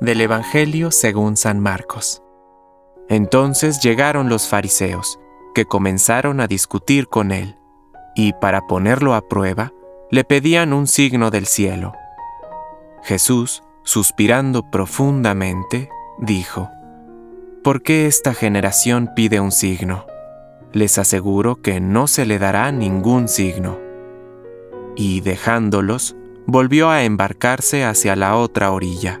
Del Evangelio según San Marcos. Entonces llegaron los fariseos, que comenzaron a discutir con él, y para ponerlo a prueba, le pedían un signo del cielo. Jesús, suspirando profundamente, dijo, ¿Por qué esta generación pide un signo? Les aseguro que no se le dará ningún signo. Y dejándolos, volvió a embarcarse hacia la otra orilla.